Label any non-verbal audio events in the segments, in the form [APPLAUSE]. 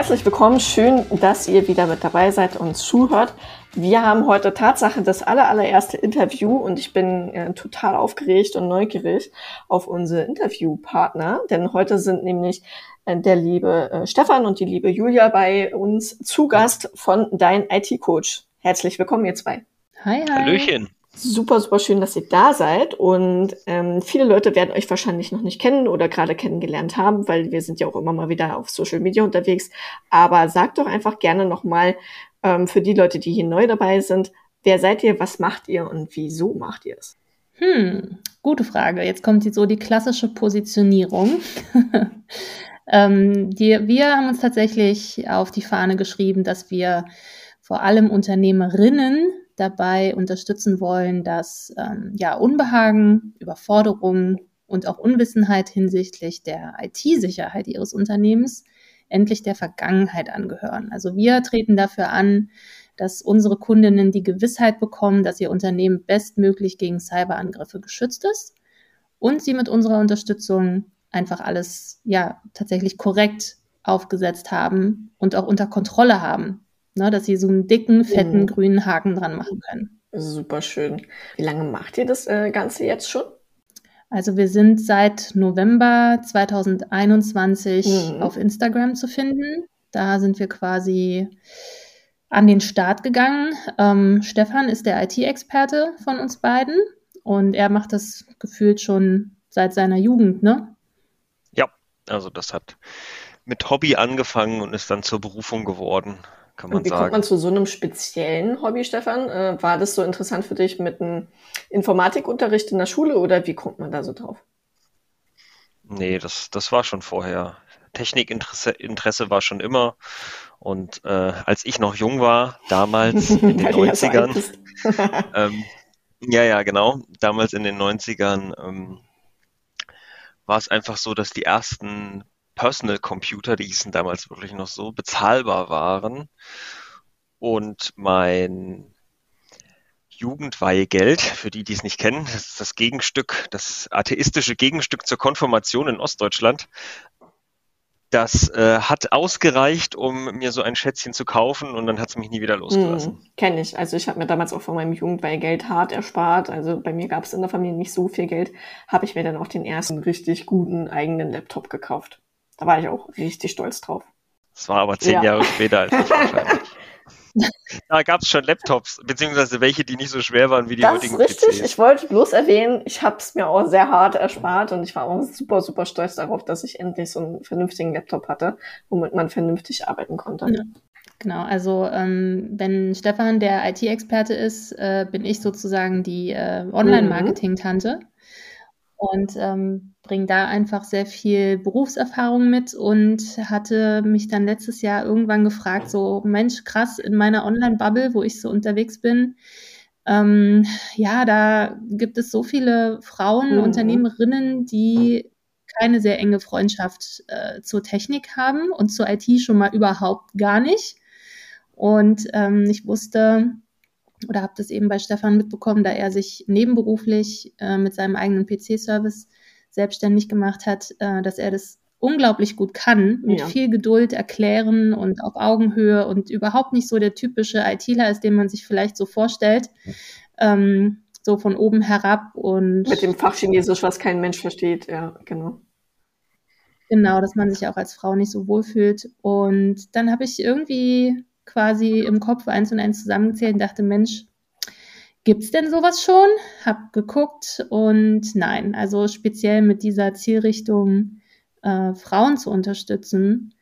herzlich willkommen. Schön, dass ihr wieder mit dabei seid und zuhört. Wir haben heute Tatsache das aller, allererste Interview und ich bin äh, total aufgeregt und neugierig auf unsere Interviewpartner, denn heute sind nämlich äh, der liebe äh, Stefan und die liebe Julia bei uns zu Gast von Dein IT-Coach. Herzlich willkommen, ihr zwei. Hi, hi. Hallöchen. Super, super schön, dass ihr da seid. Und ähm, viele Leute werden euch wahrscheinlich noch nicht kennen oder gerade kennengelernt haben, weil wir sind ja auch immer mal wieder auf Social Media unterwegs. Aber sagt doch einfach gerne nochmal ähm, für die Leute, die hier neu dabei sind, wer seid ihr, was macht ihr und wieso macht ihr es? Hm, gute Frage. Jetzt kommt so die klassische Positionierung. [LAUGHS] ähm, die, wir haben uns tatsächlich auf die Fahne geschrieben, dass wir vor allem Unternehmerinnen dabei unterstützen wollen, dass ähm, ja Unbehagen, Überforderung und auch Unwissenheit hinsichtlich der IT-Sicherheit ihres Unternehmens endlich der Vergangenheit angehören. Also wir treten dafür an, dass unsere Kundinnen die Gewissheit bekommen, dass ihr Unternehmen bestmöglich gegen Cyberangriffe geschützt ist und sie mit unserer Unterstützung einfach alles ja tatsächlich korrekt aufgesetzt haben und auch unter Kontrolle haben ne, dass sie so einen dicken, fetten, mhm. grünen Haken dran machen können. Super schön. Wie lange macht ihr das äh, Ganze jetzt schon? Also wir sind seit November 2021 mhm. auf Instagram zu finden. Da sind wir quasi an den Start gegangen. Ähm, Stefan ist der IT-Experte von uns beiden und er macht das gefühlt schon seit seiner Jugend, ne? Ja, also das hat mit Hobby angefangen und ist dann zur Berufung geworden kann man Und wie sagen. kommt man zu so einem speziellen Hobby, Stefan? Äh, war das so interessant für dich mit einem Informatikunterricht in der Schule oder wie kommt man da so drauf? Nee, das, das war schon vorher. Technikinteresse Interesse war schon immer. Und äh, als ich noch jung war, damals [LAUGHS] in den 90ern, [LAUGHS] ähm, ja, ja, genau, damals in den 90ern ähm, war es einfach so, dass die ersten Personal Computer, die hießen damals wirklich noch so, bezahlbar waren. Und mein Jugendweihegeld, für die, die es nicht kennen, das ist das Gegenstück, das atheistische Gegenstück zur Konfirmation in Ostdeutschland. Das äh, hat ausgereicht, um mir so ein Schätzchen zu kaufen und dann hat es mich nie wieder losgelassen. Hm, Kenne ich. Also ich habe mir damals auch von meinem Jugendweihgeld hart erspart. Also bei mir gab es in der Familie nicht so viel Geld. Habe ich mir dann auch den ersten richtig guten eigenen Laptop gekauft. Da war ich auch richtig stolz drauf. Das war aber zehn ja. Jahre später als ich wahrscheinlich. [LAUGHS] Da gab es schon Laptops, beziehungsweise welche, die nicht so schwer waren wie die das heutigen ist richtig. PCs. Ich wollte bloß erwähnen, ich habe es mir auch sehr hart erspart und ich war auch super, super stolz darauf, dass ich endlich so einen vernünftigen Laptop hatte, womit man vernünftig arbeiten konnte. Ja. Genau, also ähm, wenn Stefan der IT-Experte ist, äh, bin ich sozusagen die äh, Online-Marketing-Tante. Mhm und ähm, bringe da einfach sehr viel Berufserfahrung mit und hatte mich dann letztes Jahr irgendwann gefragt, so Mensch, krass, in meiner Online-Bubble, wo ich so unterwegs bin, ähm, ja, da gibt es so viele Frauen, mhm. Unternehmerinnen, die keine sehr enge Freundschaft äh, zur Technik haben und zur IT schon mal überhaupt gar nicht. Und ähm, ich wusste, oder habe das eben bei Stefan mitbekommen, da er sich nebenberuflich äh, mit seinem eigenen PC-Service selbstständig gemacht hat, äh, dass er das unglaublich gut kann, mit ja. viel Geduld erklären und auf Augenhöhe und überhaupt nicht so der typische ITler ist, den man sich vielleicht so vorstellt. Ähm, so von oben herab und. Mit dem Fachchinesisch, was kein Mensch versteht, ja, genau. Genau, dass man sich auch als Frau nicht so wohlfühlt. Und dann habe ich irgendwie quasi im Kopf eins und eins zusammengezählt und dachte, Mensch, gibt es denn sowas schon? Hab geguckt und nein, also speziell mit dieser Zielrichtung, äh, Frauen zu unterstützen,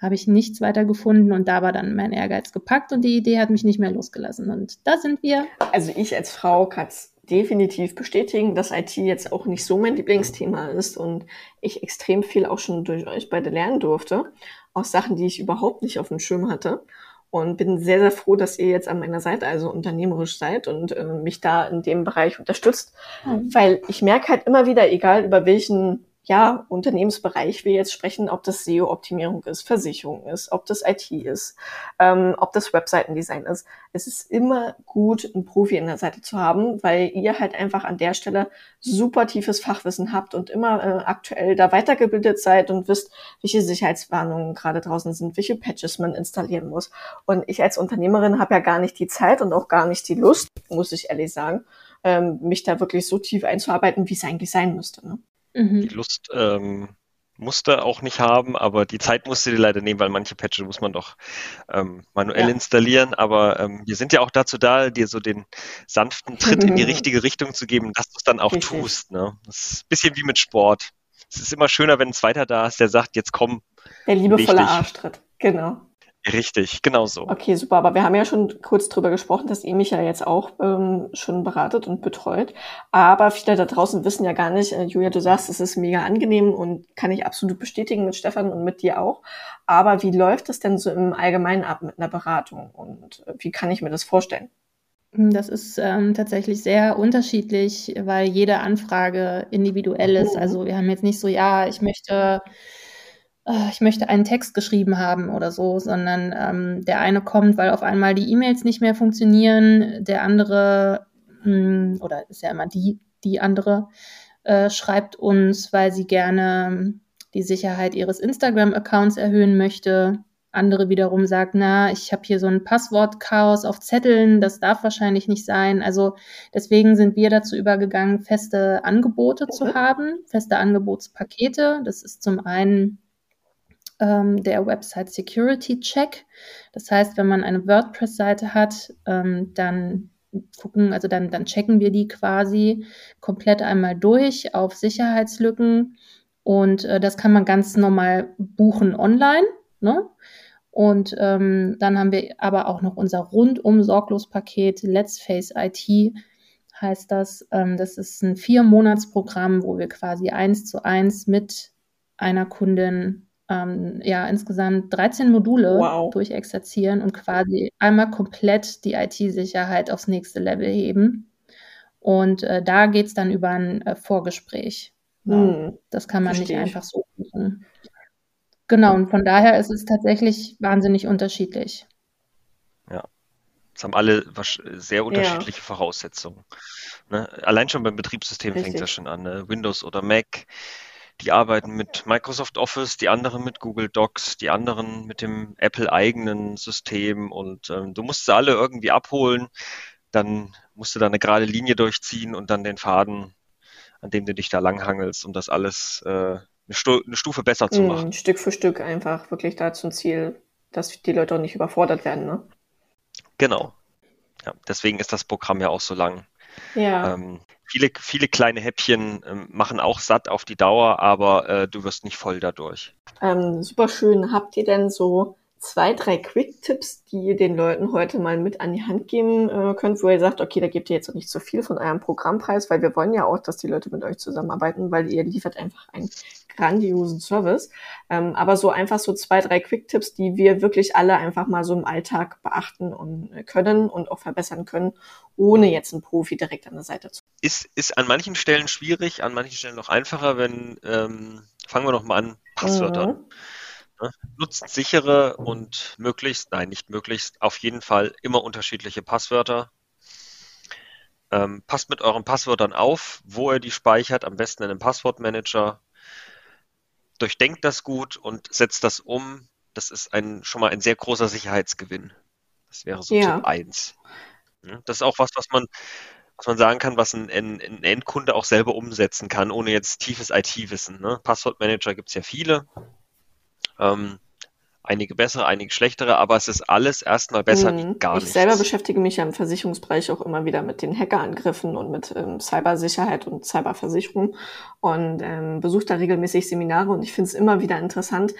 habe ich nichts weiter gefunden und da war dann mein Ehrgeiz gepackt und die Idee hat mich nicht mehr losgelassen und da sind wir. Also ich als Frau kann es definitiv bestätigen, dass IT jetzt auch nicht so mein Lieblingsthema ist und ich extrem viel auch schon durch euch beide lernen durfte, aus Sachen, die ich überhaupt nicht auf dem Schirm hatte und bin sehr, sehr froh, dass ihr jetzt an meiner Seite also unternehmerisch seid und äh, mich da in dem Bereich unterstützt, mhm. weil ich merke halt immer wieder, egal über welchen ja, Unternehmensbereich wir jetzt sprechen, ob das SEO-Optimierung ist, Versicherung ist, ob das IT ist, ähm, ob das Webseitendesign ist. Es ist immer gut, einen Profi in der Seite zu haben, weil ihr halt einfach an der Stelle super tiefes Fachwissen habt und immer äh, aktuell da weitergebildet seid und wisst, welche Sicherheitswarnungen gerade draußen sind, welche Patches man installieren muss. Und ich als Unternehmerin habe ja gar nicht die Zeit und auch gar nicht die Lust, muss ich ehrlich sagen, ähm, mich da wirklich so tief einzuarbeiten, wie es eigentlich sein müsste. Ne? Mhm. Die Lust ähm, musste auch nicht haben, aber die Zeit musste die leider nehmen, weil manche Patches muss man doch ähm, manuell ja. installieren. Aber ähm, wir sind ja auch dazu da, dir so den sanften Tritt in die richtige Richtung zu geben, dass du es dann auch Richtig. tust. Ne? Das ist ein bisschen wie mit Sport. Es ist immer schöner, wenn ein Zweiter da ist, der sagt, jetzt komm. Der liebevolle Arschtritt, genau. Richtig, genau so. Okay, super. Aber wir haben ja schon kurz drüber gesprochen, dass ihr mich ja jetzt auch ähm, schon beratet und betreut. Aber viele da draußen wissen ja gar nicht, äh, Julia, du sagst, es ist mega angenehm und kann ich absolut bestätigen mit Stefan und mit dir auch. Aber wie läuft es denn so im Allgemeinen ab mit einer Beratung und äh, wie kann ich mir das vorstellen? Das ist ähm, tatsächlich sehr unterschiedlich, weil jede Anfrage individuell ist. Mhm. Also wir haben jetzt nicht so, ja, ich möchte ich möchte einen Text geschrieben haben oder so, sondern ähm, der eine kommt, weil auf einmal die E-Mails nicht mehr funktionieren, der andere, mh, hm, oder ist ja immer die, die andere, äh, schreibt uns, weil sie gerne die Sicherheit ihres Instagram-Accounts erhöhen möchte. Andere wiederum sagt, na, ich habe hier so ein Passwortchaos auf Zetteln, das darf wahrscheinlich nicht sein. Also deswegen sind wir dazu übergegangen, feste Angebote zu mhm. haben, feste Angebotspakete. Das ist zum einen ähm, der Website Security Check. Das heißt, wenn man eine WordPress-Seite hat, ähm, dann gucken, also dann, dann checken wir die quasi komplett einmal durch auf Sicherheitslücken. Und äh, das kann man ganz normal buchen online. Ne? Und ähm, dann haben wir aber auch noch unser rundum sorglos Paket Let's Face IT heißt das. Ähm, das ist ein Vier-Monats-Programm, wo wir quasi eins zu eins mit einer Kundin ähm, ja insgesamt 13 Module wow. durchexerzieren und quasi einmal komplett die IT-Sicherheit aufs nächste Level heben. Und äh, da geht es dann über ein äh, Vorgespräch. Hm. Das kann man Versteh nicht einfach so machen. Genau, und von daher ist es tatsächlich wahnsinnig unterschiedlich. Ja. Es haben alle sehr unterschiedliche ja. Voraussetzungen. Ne? Allein schon beim Betriebssystem fängt das schon an. Ne? Windows oder Mac die arbeiten mit Microsoft Office, die anderen mit Google Docs, die anderen mit dem Apple-eigenen System und ähm, du musst sie alle irgendwie abholen. Dann musst du da eine gerade Linie durchziehen und dann den Faden, an dem du dich da langhangelst, um das alles äh, eine, Stu eine, Stufe besser zu mm, machen. Mm, Stück für Stück einfach wirklich da zum Ziel, dass die Leute auch nicht überfordert werden. Ne? Genau. Ja, deswegen ist das Programm ja auch so lang. Ja. Ähm, viele, viele kleine Häppchen ähm, machen auch satt auf die Dauer, aber äh, du wirst nicht voll dadurch. Ähm, super schön. Habt ihr denn so zwei, drei Quick-Tipps, die ihr den Leuten heute mal mit an die Hand geben äh, könnt, wo ihr sagt, okay, da gebt ihr jetzt nicht so viel von eurem Programmpreis, weil wir wollen ja auch, dass die Leute mit euch zusammenarbeiten, weil ihr liefert einfach einen grandiosen Service. Ähm, aber so einfach so zwei, drei Quick-Tipps, die wir wirklich alle einfach mal so im Alltag beachten und äh, können und auch verbessern können, ohne jetzt einen Profi direkt an der Seite zu. Ist, ist an manchen Stellen schwierig, an manchen Stellen noch einfacher, wenn, ähm, fangen wir noch mal an, Passwörter. Mhm. Ne? Nutzt sichere und möglichst, nein, nicht möglichst, auf jeden Fall immer unterschiedliche Passwörter. Ähm, passt mit euren Passwörtern auf, wo ihr die speichert, am besten in einem Passwortmanager. Durchdenkt das gut und setzt das um. Das ist ein, schon mal ein sehr großer Sicherheitsgewinn. Das wäre so ja. Tipp 1. Das ist auch was, was man, was man sagen kann, was ein, ein, ein Endkunde auch selber umsetzen kann, ohne jetzt tiefes IT-Wissen. Ne? Passwortmanager gibt es ja viele. Ähm, einige bessere, einige schlechtere, aber es ist alles erstmal besser hm, wie gar nichts. Ich selber beschäftige mich ja im Versicherungsbereich auch immer wieder mit den Hackerangriffen und mit ähm, Cybersicherheit und Cyberversicherung und ähm, besuche da regelmäßig Seminare und ich finde es immer wieder interessant,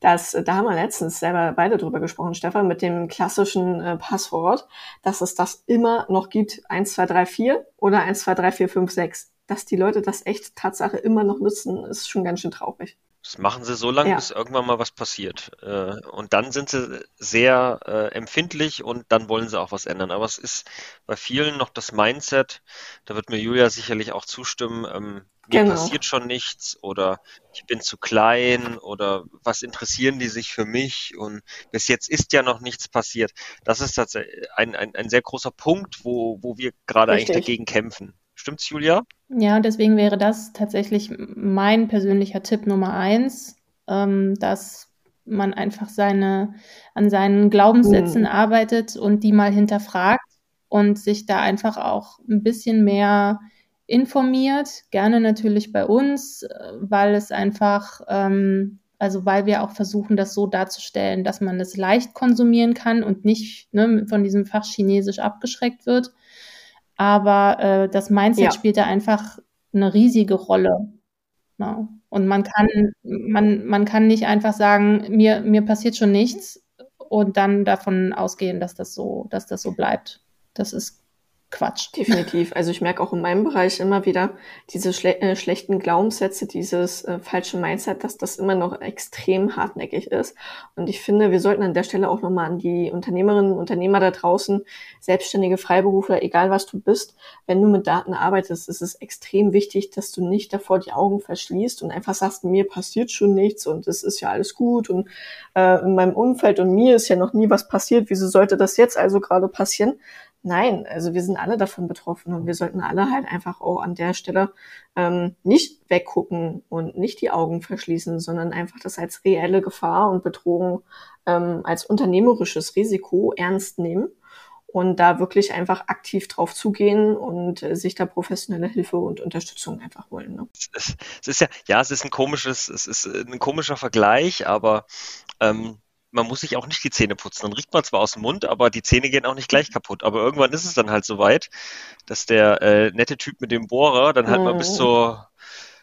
dass, da haben wir letztens selber beide drüber gesprochen, Stefan, mit dem klassischen äh, Passwort, dass es das immer noch gibt, 1, 2, 3, 4 oder 1, 2, 3, 4, 5, 6. Dass die Leute das echt Tatsache immer noch nutzen, ist schon ganz schön traurig. Das machen sie so lange, ja. bis irgendwann mal was passiert. Äh, und dann sind sie sehr äh, empfindlich und dann wollen sie auch was ändern. Aber es ist bei vielen noch das Mindset, da wird mir Julia sicherlich auch zustimmen, ähm, mir genau. passiert schon nichts oder ich bin zu klein oder was interessieren die sich für mich und bis jetzt ist ja noch nichts passiert. Das ist tatsächlich ein, ein, ein sehr großer Punkt, wo, wo wir gerade eigentlich dagegen kämpfen. Stimmt's, Julia? Ja, deswegen wäre das tatsächlich mein persönlicher Tipp Nummer eins, ähm, dass man einfach seine, an seinen Glaubenssätzen mhm. arbeitet und die mal hinterfragt und sich da einfach auch ein bisschen mehr informiert, gerne natürlich bei uns, äh, weil es einfach, ähm, also weil wir auch versuchen, das so darzustellen, dass man es leicht konsumieren kann und nicht ne, von diesem Fach Chinesisch abgeschreckt wird. Aber äh, das Mindset ja. spielt da einfach eine riesige Rolle. Ja. Und man kann, man, man kann nicht einfach sagen, mir, mir passiert schon nichts und dann davon ausgehen, dass das so, dass das so bleibt. Das ist Quatsch. [LAUGHS] Definitiv. Also ich merke auch in meinem Bereich immer wieder diese schle äh, schlechten Glaubenssätze, dieses äh, falsche Mindset, dass das immer noch extrem hartnäckig ist. Und ich finde, wir sollten an der Stelle auch nochmal an die Unternehmerinnen und Unternehmer da draußen, selbstständige Freiberufler, egal was du bist, wenn du mit Daten arbeitest, ist es extrem wichtig, dass du nicht davor die Augen verschließt und einfach sagst, mir passiert schon nichts und es ist ja alles gut und äh, in meinem Umfeld und mir ist ja noch nie was passiert, wieso sollte das jetzt also gerade passieren? Nein, also wir sind alle davon betroffen und wir sollten alle halt einfach auch an der Stelle ähm, nicht weggucken und nicht die Augen verschließen, sondern einfach das als reelle Gefahr und Bedrohung ähm, als unternehmerisches Risiko ernst nehmen und da wirklich einfach aktiv drauf zugehen und äh, sich da professionelle Hilfe und Unterstützung einfach holen. Ne? Es, ist ja, ja, es ist ein komisches, es ist ein komischer Vergleich, aber ähm, man muss sich auch nicht die Zähne putzen. Dann riecht man zwar aus dem Mund, aber die Zähne gehen auch nicht gleich kaputt. Aber irgendwann ist es dann halt so weit, dass der äh, nette Typ mit dem Bohrer dann halt mhm. mal bis mhm. zur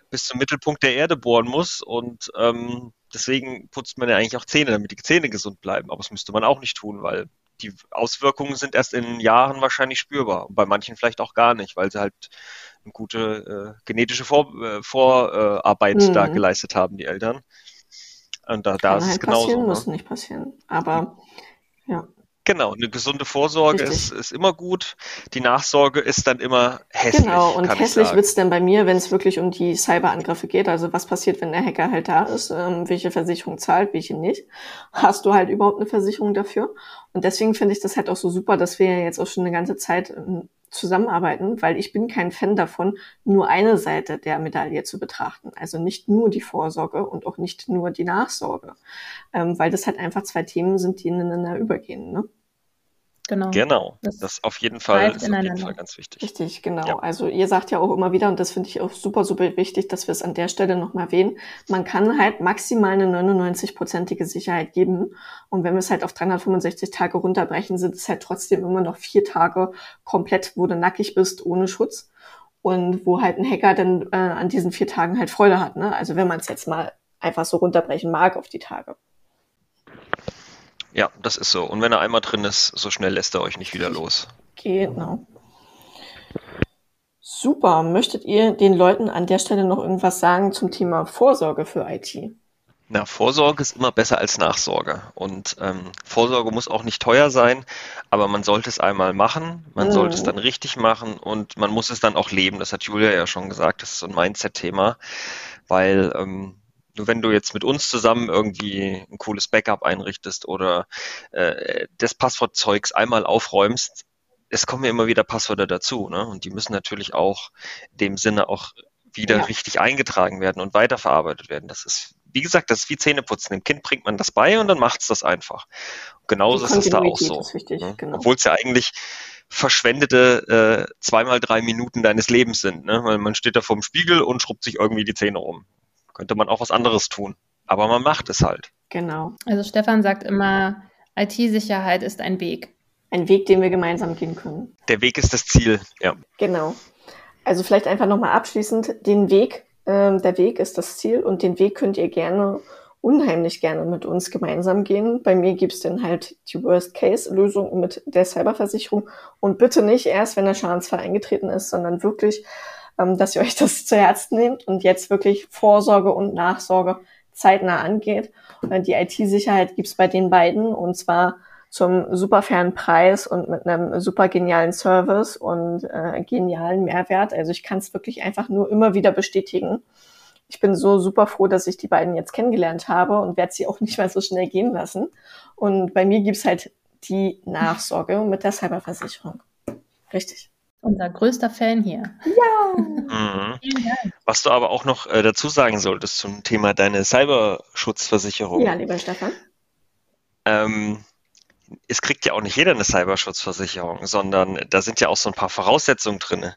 bis zum Mittelpunkt der Erde bohren muss und ähm, deswegen putzt man ja eigentlich auch Zähne, damit die Zähne gesund bleiben. Aber das müsste man auch nicht tun, weil die Auswirkungen sind erst in Jahren wahrscheinlich spürbar und bei manchen vielleicht auch gar nicht, weil sie halt eine gute äh, genetische Vor äh, Vorarbeit mhm. da geleistet haben, die Eltern. Und da, da ist halt es genauso. Passieren, ne? muss nicht passieren. Aber ja. Genau, eine gesunde Vorsorge ist, ist immer gut. Die Nachsorge ist dann immer hässlich. Genau, und hässlich wird's dann bei mir, wenn es wirklich um die Cyberangriffe geht. Also was passiert, wenn der Hacker halt da ist, ähm, welche Versicherung zahlt, welche nicht. Hast du halt überhaupt eine Versicherung dafür? Und deswegen finde ich das halt auch so super, dass wir jetzt auch schon eine ganze Zeit ähm, zusammenarbeiten, weil ich bin kein Fan davon, nur eine Seite der Medaille zu betrachten. Also nicht nur die Vorsorge und auch nicht nur die Nachsorge, ähm, weil das halt einfach zwei Themen sind, die ineinander übergehen. Ne? Genau. Genau. Das, das auf jeden Fall ist auf jeden Fall ganz wichtig. Richtig, genau. Ja. Also ihr sagt ja auch immer wieder, und das finde ich auch super, super wichtig, dass wir es an der Stelle nochmal erwähnen, man kann halt maximal eine 99-prozentige Sicherheit geben. Und wenn wir es halt auf 365 Tage runterbrechen, sind es halt trotzdem immer noch vier Tage komplett, wo du nackig bist, ohne Schutz. Und wo halt ein Hacker dann äh, an diesen vier Tagen halt Freude hat. Ne? Also wenn man es jetzt mal einfach so runterbrechen mag auf die Tage. Ja, das ist so. Und wenn er einmal drin ist, so schnell lässt er euch nicht wieder los. Genau. Super. Möchtet ihr den Leuten an der Stelle noch irgendwas sagen zum Thema Vorsorge für IT? Na, Vorsorge ist immer besser als Nachsorge. Und ähm, Vorsorge muss auch nicht teuer sein, aber man sollte es einmal machen, man mhm. sollte es dann richtig machen und man muss es dann auch leben. Das hat Julia ja schon gesagt, das ist so ein Mindset-Thema, weil ähm, wenn du jetzt mit uns zusammen irgendwie ein cooles Backup einrichtest oder äh, das Passwortzeugs einmal aufräumst, es kommen ja immer wieder Passwörter dazu, ne? Und die müssen natürlich auch in dem Sinne auch wieder ja. richtig eingetragen werden und weiterverarbeitet werden. Das ist, wie gesagt, das ist wie Zähneputzen. Dem Kind bringt man das bei und dann macht es das einfach. Genauso ist es da auch so. Ne? genau. Obwohl es ja eigentlich verschwendete äh, zweimal drei Minuten deines Lebens sind, ne? Weil man steht da vorm Spiegel und schrubbt sich irgendwie die Zähne rum könnte man auch was anderes tun. Aber man macht es halt. Genau. Also Stefan sagt immer, IT-Sicherheit ist ein Weg. Ein Weg, den wir gemeinsam gehen können. Der Weg ist das Ziel, ja. Genau. Also vielleicht einfach nochmal abschließend, den Weg, äh, der Weg ist das Ziel und den Weg könnt ihr gerne, unheimlich gerne mit uns gemeinsam gehen. Bei mir gibt's dann halt die Worst-Case-Lösung mit der Cyberversicherung und bitte nicht erst, wenn der Schadensfall eingetreten ist, sondern wirklich ähm, dass ihr euch das zu Herzen nehmt und jetzt wirklich Vorsorge und Nachsorge zeitnah angeht. Äh, die IT-Sicherheit gibt's bei den beiden und zwar zum super fairen Preis und mit einem super genialen Service und äh, genialen Mehrwert. Also ich kann es wirklich einfach nur immer wieder bestätigen. Ich bin so super froh, dass ich die beiden jetzt kennengelernt habe und werde sie auch nicht mehr so schnell gehen lassen. Und bei mir gibt's halt die Nachsorge mit der Cyberversicherung. Richtig. Unser größter Fan hier. Ja. Mhm. Was du aber auch noch äh, dazu sagen solltest zum Thema deine Cyberschutzversicherung. Ja, lieber Stefan. Ähm, es kriegt ja auch nicht jeder eine Cyberschutzversicherung, sondern da sind ja auch so ein paar Voraussetzungen drin.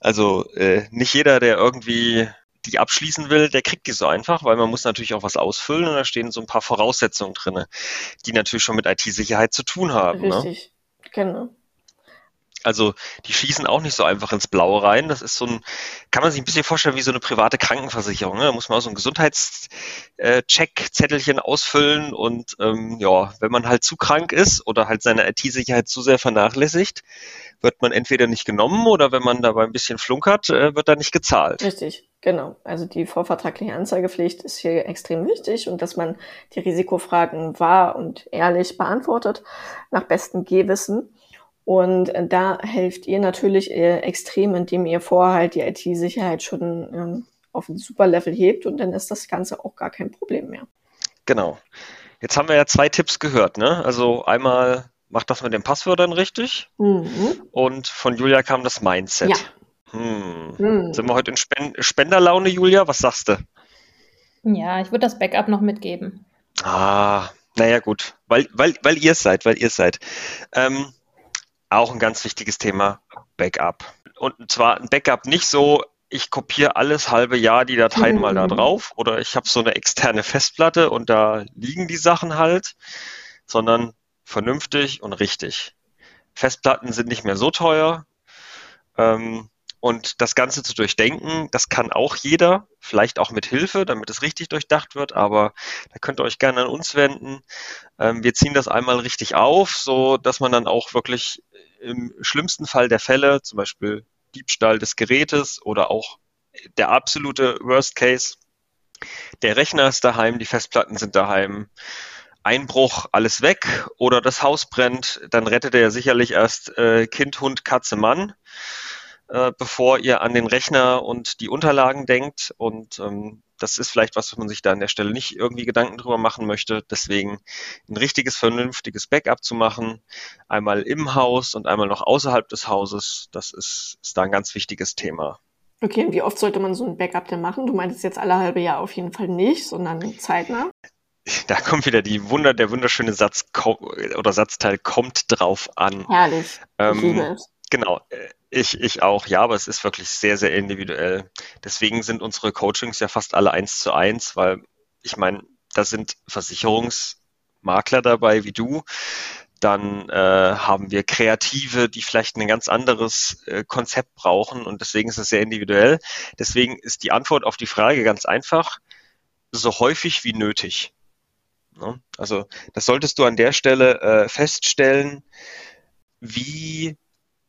Also äh, nicht jeder, der irgendwie die abschließen will, der kriegt die so einfach, weil man muss natürlich auch was ausfüllen und da stehen so ein paar Voraussetzungen drin, die natürlich schon mit IT-Sicherheit zu tun haben. Ne? Richtig, ne? genau. Also die schießen auch nicht so einfach ins Blaue rein. Das ist so ein, kann man sich ein bisschen vorstellen wie so eine private Krankenversicherung. Ne? Da muss man auch so ein Gesundheitscheck-Zettelchen ausfüllen und ähm, ja, wenn man halt zu krank ist oder halt seine IT-Sicherheit zu sehr vernachlässigt, wird man entweder nicht genommen oder wenn man dabei ein bisschen flunkert, äh, wird da nicht gezahlt. Richtig, genau. Also die vorvertragliche Anzeigepflicht ist hier extrem wichtig und dass man die Risikofragen wahr und ehrlich beantwortet, nach bestem Gehwissen. Und äh, da helft ihr natürlich äh, extrem, indem ihr vorher halt die IT-Sicherheit schon ähm, auf ein super Level hebt und dann ist das Ganze auch gar kein Problem mehr. Genau. Jetzt haben wir ja zwei Tipps gehört, ne? Also einmal macht das mit den Passwörtern richtig mhm. und von Julia kam das Mindset. Ja. Hm. Mhm. Sind wir heute in Spen Spenderlaune, Julia? Was sagst du? Ja, ich würde das Backup noch mitgeben. Ah, naja, gut. Weil, weil, weil ihr es seid, weil ihr es seid. Ähm, auch ein ganz wichtiges Thema, Backup. Und zwar ein Backup nicht so, ich kopiere alles halbe Jahr die Dateien mhm. mal da mhm. drauf oder ich habe so eine externe Festplatte und da liegen die Sachen halt, sondern vernünftig und richtig. Festplatten sind nicht mehr so teuer. Ähm, und das Ganze zu durchdenken, das kann auch jeder, vielleicht auch mit Hilfe, damit es richtig durchdacht wird, aber da könnt ihr euch gerne an uns wenden. Ähm, wir ziehen das einmal richtig auf, so dass man dann auch wirklich im schlimmsten Fall der Fälle, zum Beispiel Diebstahl des Gerätes oder auch der absolute Worst Case, der Rechner ist daheim, die Festplatten sind daheim, Einbruch, alles weg oder das Haus brennt, dann rettet er sicherlich erst äh, Kind, Hund, Katze, Mann, äh, bevor ihr an den Rechner und die Unterlagen denkt. Und ähm, das ist vielleicht was, was man sich da an der Stelle nicht irgendwie Gedanken drüber machen möchte. Deswegen ein richtiges, vernünftiges Backup zu machen, einmal im Haus und einmal noch außerhalb des Hauses, das ist, ist da ein ganz wichtiges Thema. Okay, und wie oft sollte man so ein Backup denn machen? Du meintest jetzt alle halbe Jahr auf jeden Fall nicht, sondern zeitnah. [LAUGHS] Da kommt wieder die Wunder, der wunderschöne Satz oder Satzteil kommt drauf an. Herrlich. Ähm. Genau, ich, ich auch, ja, aber es ist wirklich sehr, sehr individuell. Deswegen sind unsere Coachings ja fast alle eins zu eins, weil ich meine, da sind Versicherungsmakler dabei wie du. Dann äh, haben wir Kreative, die vielleicht ein ganz anderes äh, Konzept brauchen und deswegen ist es sehr individuell. Deswegen ist die Antwort auf die Frage ganz einfach, so häufig wie nötig. Ne? Also das solltest du an der Stelle äh, feststellen, wie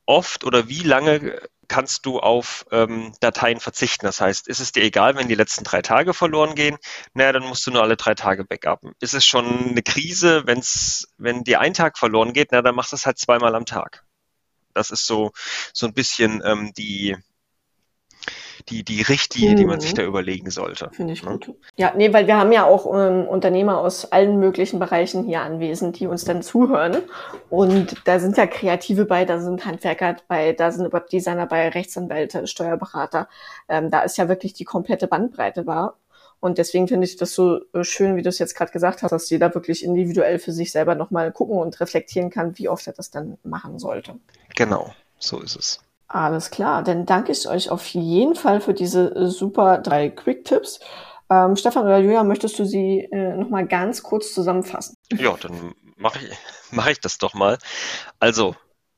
oft oder wie lange kannst du auf ähm, Dateien verzichten? Das heißt, ist es dir egal, wenn die letzten drei Tage verloren gehen? Naja, dann musst du nur alle drei Tage backuppen. Ist es schon eine Krise, wenn's, wenn dir ein Tag verloren geht? Na, dann machst du es halt zweimal am Tag. Das ist so, so ein bisschen ähm, die, die, die Richtlinie, mhm. die man sich mhm. da überlegen sollte. Finde ich ne? gut. Ja, nee, weil wir haben ja auch ähm, Unternehmer aus allen möglichen Bereichen hier anwesend, die uns dann zuhören. Und da sind ja Kreative bei, da sind Handwerker bei, da sind Webdesigner bei, Rechtsanwälte, Steuerberater. Ähm, da ist ja wirklich die komplette Bandbreite wahr. Und deswegen finde ich das so äh, schön, wie du es jetzt gerade gesagt hast, dass jeder wirklich individuell für sich selber nochmal gucken und reflektieren kann, wie oft er das dann machen sollte. Genau, so ist es. Alles klar, dann danke ich euch auf jeden Fall für diese äh, super drei Quick-Tipps. Ähm, Stefan oder Julia, möchtest du sie äh, nochmal ganz kurz zusammenfassen? Ja, dann mache ich, [LAUGHS] mach ich das doch mal. Also,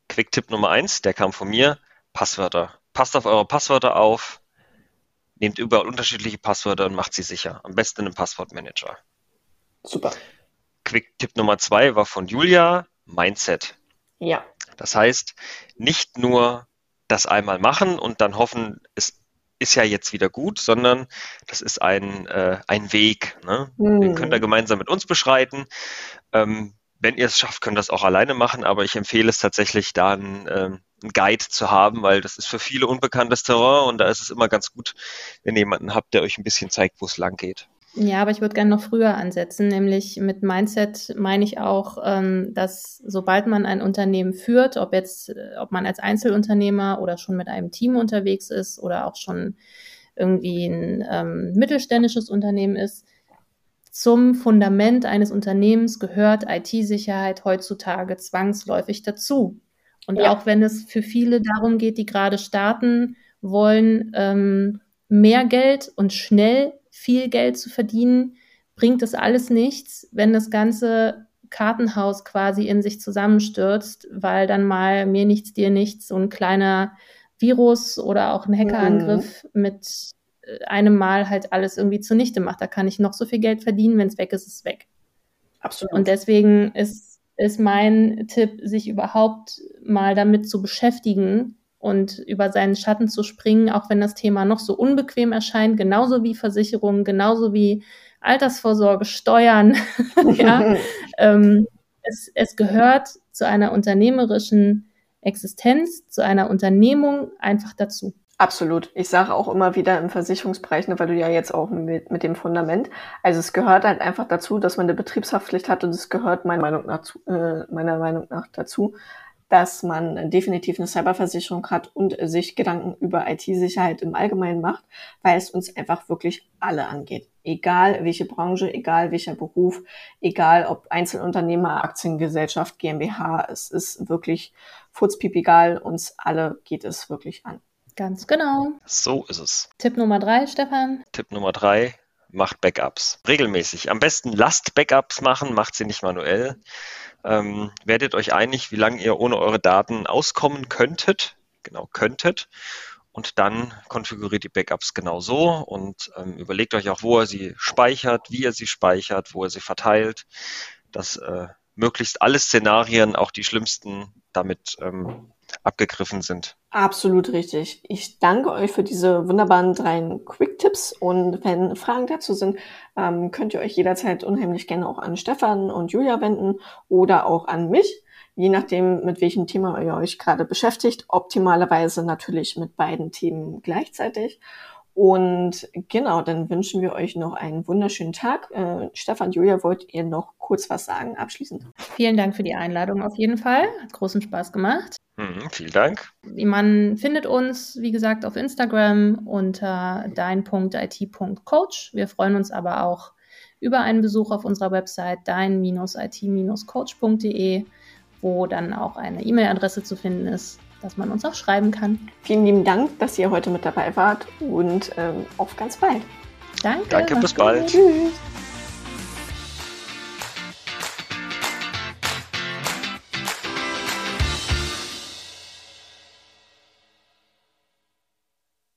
Quick-Tipp Nummer eins, der kam von mir, Passwörter. Passt auf eure Passwörter auf, nehmt überall unterschiedliche Passwörter und macht sie sicher. Am besten einem Passwortmanager. Super. Quick-Tipp Nummer zwei war von Julia, Mindset. Ja. Das heißt, nicht nur das einmal machen und dann hoffen, es ist ja jetzt wieder gut, sondern das ist ein, äh, ein Weg. Ne? Mhm. Den könnt ihr gemeinsam mit uns beschreiten. Ähm, wenn ihr es schafft, könnt ihr das auch alleine machen, aber ich empfehle es tatsächlich, da einen, ähm, einen Guide zu haben, weil das ist für viele unbekanntes Terrain und da ist es immer ganz gut, wenn ihr jemanden habt, der euch ein bisschen zeigt, wo es lang geht. Ja, aber ich würde gerne noch früher ansetzen, nämlich mit Mindset meine ich auch, ähm, dass sobald man ein Unternehmen führt, ob jetzt, äh, ob man als Einzelunternehmer oder schon mit einem Team unterwegs ist oder auch schon irgendwie ein ähm, mittelständisches Unternehmen ist, zum Fundament eines Unternehmens gehört IT-Sicherheit heutzutage zwangsläufig dazu. Und ja. auch wenn es für viele darum geht, die gerade starten wollen, ähm, mehr Geld und schnell viel Geld zu verdienen, bringt das alles nichts, wenn das ganze Kartenhaus quasi in sich zusammenstürzt, weil dann mal mir nichts, dir nichts, so ein kleiner Virus oder auch ein Hackerangriff mhm. mit äh, einem Mal halt alles irgendwie zunichte macht. Da kann ich noch so viel Geld verdienen, wenn es weg ist, ist es weg. Absolut. Und deswegen ist, ist mein Tipp, sich überhaupt mal damit zu beschäftigen und über seinen Schatten zu springen, auch wenn das Thema noch so unbequem erscheint, genauso wie Versicherungen, genauso wie Altersvorsorge, Steuern. [LAUGHS] ja, [LAUGHS] ähm, es, es gehört zu einer unternehmerischen Existenz, zu einer Unternehmung einfach dazu. Absolut. Ich sage auch immer wieder im Versicherungsbereich, ne, weil du ja jetzt auch mit, mit dem Fundament, also es gehört halt einfach dazu, dass man eine Betriebshaftpflicht hat und es gehört meiner Meinung nach, äh, meiner Meinung nach dazu, dass man definitiv eine Cyberversicherung hat und sich Gedanken über IT-Sicherheit im Allgemeinen macht, weil es uns einfach wirklich alle angeht. Egal welche Branche, egal welcher Beruf, egal ob Einzelunternehmer, Aktiengesellschaft, GmbH, es ist wirklich furzpiep egal, uns alle geht es wirklich an. Ganz genau. So ist es. Tipp Nummer drei, Stefan. Tipp Nummer drei, macht Backups. Regelmäßig. Am besten lasst Backups machen, macht sie nicht manuell. Ähm, werdet euch einig, wie lange ihr ohne eure Daten auskommen könntet. Genau, könntet. Und dann konfiguriert die Backups genau so und ähm, überlegt euch auch, wo ihr sie speichert, wie ihr sie speichert, wo ihr sie verteilt, dass äh, möglichst alle Szenarien, auch die schlimmsten, damit ähm, abgegriffen sind. Absolut richtig. Ich danke euch für diese wunderbaren drei Quick-Tipps und wenn Fragen dazu sind, ähm, könnt ihr euch jederzeit unheimlich gerne auch an Stefan und Julia wenden oder auch an mich, je nachdem, mit welchem Thema ihr euch gerade beschäftigt. Optimalerweise natürlich mit beiden Themen gleichzeitig. Und genau, dann wünschen wir euch noch einen wunderschönen Tag. Äh, Stefan, Julia, wollt ihr noch kurz was sagen abschließend? Vielen Dank für die Einladung auf jeden Fall. Hat großen Spaß gemacht. Mhm, vielen Dank. Man findet uns, wie gesagt, auf Instagram unter dein.it.coach. Wir freuen uns aber auch über einen Besuch auf unserer Website dein-it-coach.de, wo dann auch eine E-Mail-Adresse zu finden ist, dass man uns auch schreiben kann. Vielen lieben Dank, dass ihr heute mit dabei wart und ähm, auf ganz bald. Danke. Danke, bis bald. Tschüss.